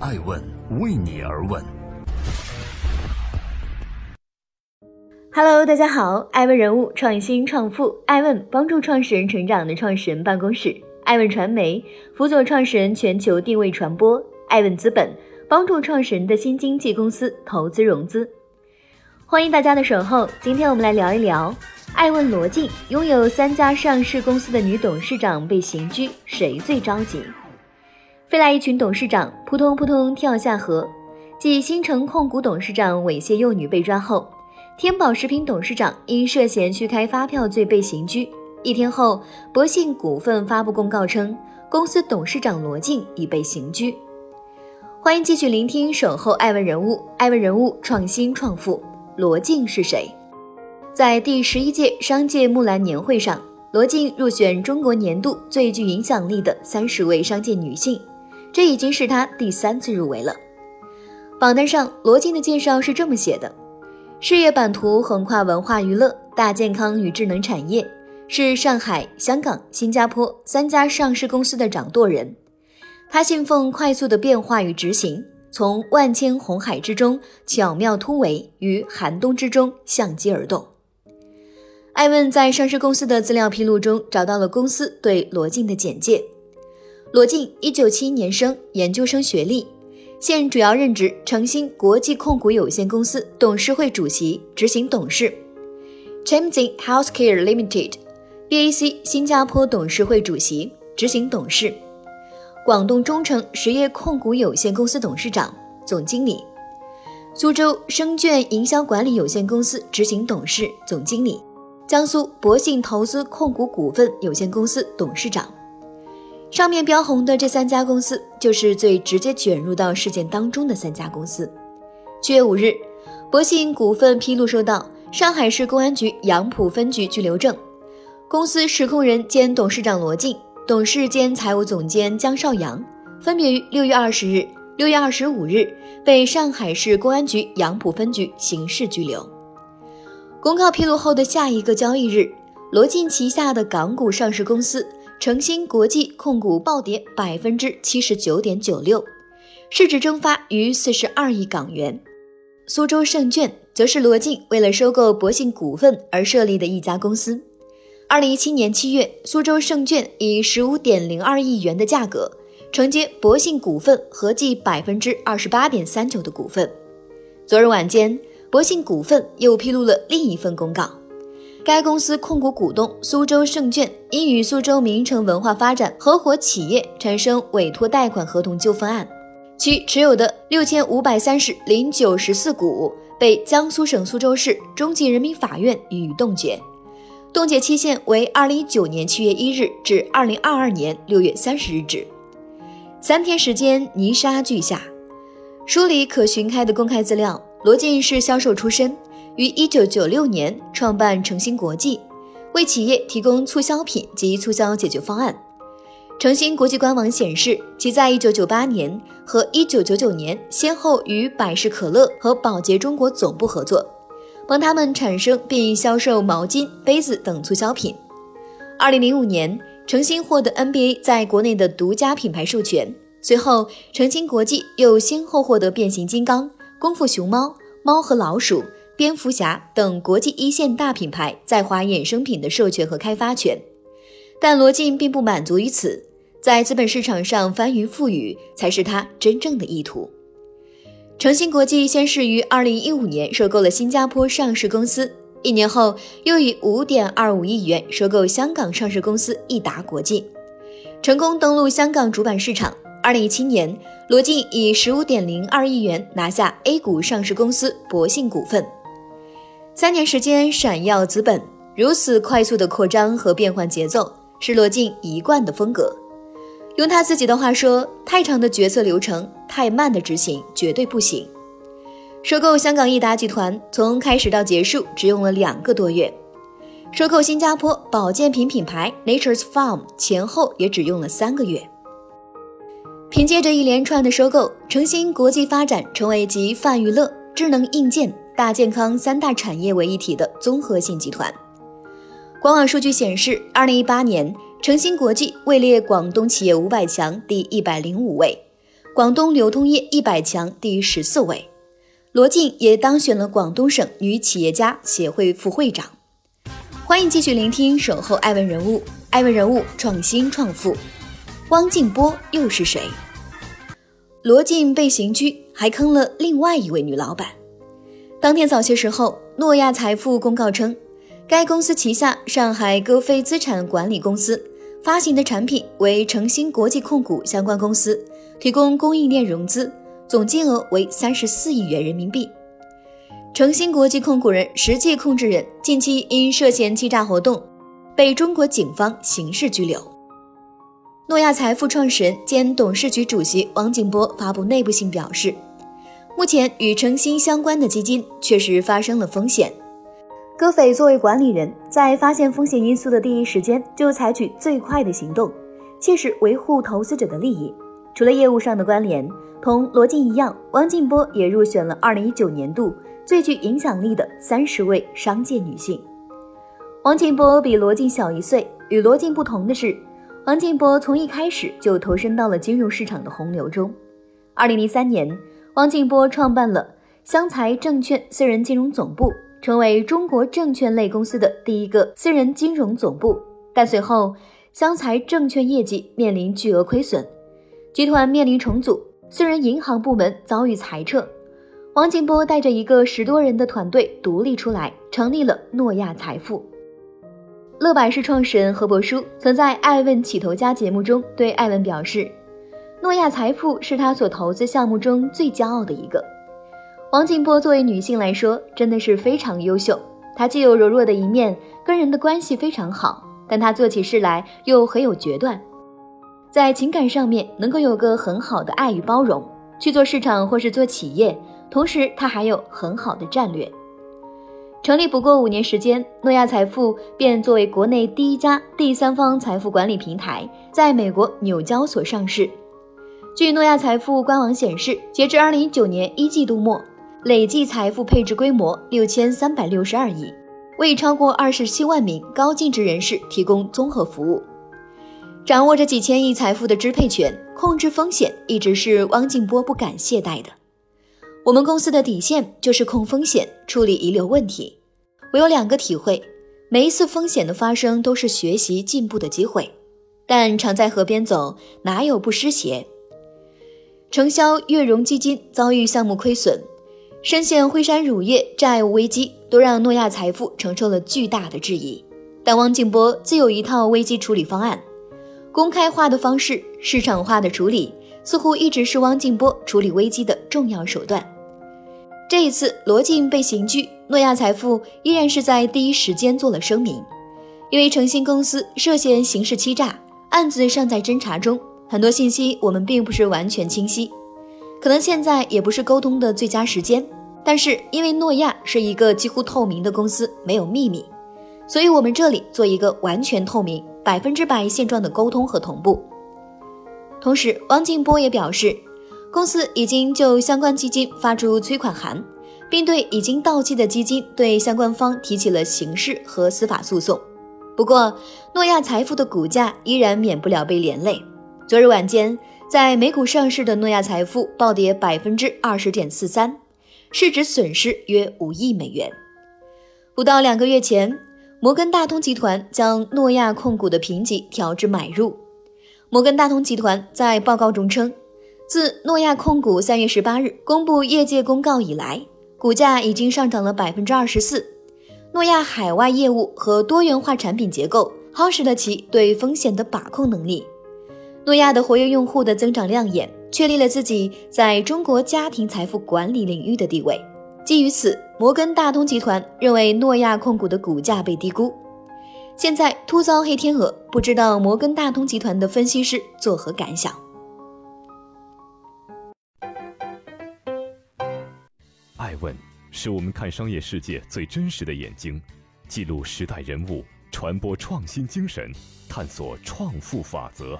爱问为你而问。Hello，大家好，爱问人物创新创富，爱问帮助创始人成长的创始人办公室，爱问传媒辅佐创始人全球定位传播，爱问资本帮助创始人的新经济公司投资融资。欢迎大家的守候，今天我们来聊一聊，爱问罗晋拥有三家上市公司的女董事长被刑拘，谁最着急？飞来一群董事长扑通扑通跳下河，继新城控股董事长猥亵幼女被抓后。天宝食品董事长因涉嫌虚开发票罪被刑拘。一天后，博信股份发布公告称，公司董事长罗晋已被刑拘。欢迎继续聆听《守候爱问人物》，爱问人物创新创富。罗晋是谁？在第十一届商界木兰年会上，罗晋入选中国年度最具影响力的三十位商界女性，这已经是他第三次入围了。榜单上，罗晋的介绍是这么写的。事业版图横跨文化娱乐、大健康与智能产业，是上海、香港、新加坡三家上市公司的掌舵人。他信奉快速的变化与执行，从万千红海之中巧妙突围，于寒冬之中相机而动。艾问在上市公司的资料披露中找到了公司对罗晋的简介：罗晋，一九七一年生，研究生学历。现主要任职诚兴国际控股有限公司董事会主席、执行董事；Chamzin Healthcare Limited（BAC） 新加坡董事会主席、执行董事；广东中诚实业控股有限公司董事长、总经理；苏州生券营销管理有限公司执行董事、总经理；江苏博信投资控股股份有限公司董事长。上面标红的这三家公司，就是最直接卷入到事件当中的三家公司。七月五日，博信股份披露收到上海市公安局杨浦分局拘留证，公司实控人兼董事长罗晋、董事兼财务总监江少阳，分别于六月二十日、六月二十五日被上海市公安局杨浦分局刑事拘留。公告披露后的下一个交易日，罗晋旗下的港股上市公司。诚兴国际控股暴跌百分之七十九点九六，市值蒸发逾四十二亿港元。苏州证券则是罗晋为了收购博信股份而设立的一家公司。二零一七年七月，苏州证券以十五点零二亿元的价格承接博信股份合计百分之二十八点三九的股份。昨日晚间，博信股份又披露了另一份公告。该公司控股股东苏州盛券因与苏州名城文化发展合伙企业产生委托贷款合同纠纷案，其持有的六千五百三十零九十四股被江苏省苏州市中级人民法院予以冻结，冻结期限为二零一九年七月一日至二零二二年六月三十日止，三天时间泥沙俱下。梳理可寻开的公开资料，罗晋是销售出身。于一九九六年创办诚兴国际，为企业提供促销品及促销解决方案。诚兴国际官网显示，其在一九九八年和一九九九年先后与百事可乐和宝洁中国总部合作，帮他们产生并销售毛巾、杯子等促销品。二零零五年，诚兴获得 NBA 在国内的独家品牌授权。随后，诚兴国际又先后获得变形金刚、功夫熊猫、猫和老鼠。蝙蝠侠等国际一线大品牌在华衍生品的授权和开发权，但罗晋并不满足于此，在资本市场上翻云覆雨才是他真正的意图。诚兴国际先是于二零一五年收购了新加坡上市公司，一年后又以五点二五亿元收购香港上市公司益达国际，成功登陆香港主板市场。二零一七年，罗晋以十五点零二亿元拿下 A 股上市公司博信股份。三年时间闪耀资本如此快速的扩张和变换节奏，是罗晋一贯的风格。用他自己的话说：“太长的决策流程，太慢的执行，绝对不行。”收购香港益达集团从开始到结束只用了两个多月，收购新加坡保健品品牌 Nature's Farm 前后也只用了三个月。凭借着一连串的收购，诚兴国际发展成为集泛娱乐、智能硬件。大健康三大产业为一体的综合性集团。官网数据显示，二零一八年，诚兴国际位列广东企业五百强第一百零五位，广东流通业一百强第十四位。罗静也当选了广东省女企业家协会副会长。欢迎继续聆听《守候爱问人物》，爱问人物创新创富。汪静波又是谁？罗静被刑拘，还坑了另外一位女老板。当天早些时候，诺亚财富公告称，该公司旗下上海歌飞资产管理公司发行的产品为诚兴国际控股相关公司提供供应链融资，总金额为三十四亿元人民币。诚兴国际控股人实际控制人近期因涉嫌欺诈活动，被中国警方刑事拘留。诺亚财富创始人兼董事局主席王景波发布内部信表示，目前与诚兴相关的基金确实发生了风险。戈斐作为管理人，在发现风险因素的第一时间就采取最快的行动，切实维护投资者的利益。除了业务上的关联，同罗静一样，王静波也入选了2019年度最具影响力的三十位商界女性。王静波比罗静小一岁，与罗静不同的是。王静波从一开始就投身到了金融市场的洪流中。二零零三年，王静波创办了湘财证券私人金融总部，成为中国证券类公司的第一个私人金融总部。但随后，湘财证券业绩面临巨额亏损，集团面临重组，私人银行部门遭遇裁撤。王静波带着一个十多人的团队独立出来，成立了诺亚财富。乐百氏创始人何伯书曾在《爱问起头家》节目中对爱问表示：“诺亚财富是他所投资项目中最骄傲的一个。”王静波作为女性来说，真的是非常优秀。她既有柔弱的一面，跟人的关系非常好，但她做起事来又很有决断，在情感上面能够有个很好的爱与包容，去做市场或是做企业，同时她还有很好的战略。成立不过五年时间，诺亚财富便作为国内第一家第三方财富管理平台，在美国纽交所上市。据诺亚财富官网显示，截至二零一九年一季度末，累计财富配置规模六千三百六十二亿，为超过二十七万名高净值人士提供综合服务。掌握着几千亿财富的支配权，控制风险一直是汪静波不敢懈怠的。我们公司的底线就是控风险、处理遗留问题。我有两个体会：每一次风险的发生都是学习进步的机会。但常在河边走，哪有不湿鞋？承销悦融基金遭遇项目亏损，深陷辉山乳业债务危机，都让诺亚财富承受了巨大的质疑。但汪静波自有一套危机处理方案，公开化的方式、市场化的处理，似乎一直是汪静波处理危机的重要手段。这一次，罗静被刑拘，诺亚财富依然是在第一时间做了声明。因为诚信公司涉嫌刑事欺诈，案子尚在侦查中，很多信息我们并不是完全清晰，可能现在也不是沟通的最佳时间。但是因为诺亚是一个几乎透明的公司，没有秘密，所以我们这里做一个完全透明、百分之百现状的沟通和同步。同时，王静波也表示。公司已经就相关基金发出催款函，并对已经到期的基金对相关方提起了刑事和司法诉讼。不过，诺亚财富的股价依然免不了被连累。昨日晚间，在美股上市的诺亚财富暴跌百分之二十点四三，市值损失约五亿美元。不到两个月前，摩根大通集团将诺亚控股的评级调至买入。摩根大通集团在报告中称。自诺亚控股三月十八日公布业界公告以来，股价已经上涨了百分之二十四。诺亚海外业务和多元化产品结构夯实了其对风险的把控能力。诺亚的活跃用户的增长亮眼，确立了自己在中国家庭财富管理领域的地位。基于此，摩根大通集团认为诺亚控股的股价被低估。现在突遭黑天鹅，不知道摩根大通集团的分析师作何感想？爱问是我们看商业世界最真实的眼睛，记录时代人物，传播创新精神，探索创富法则。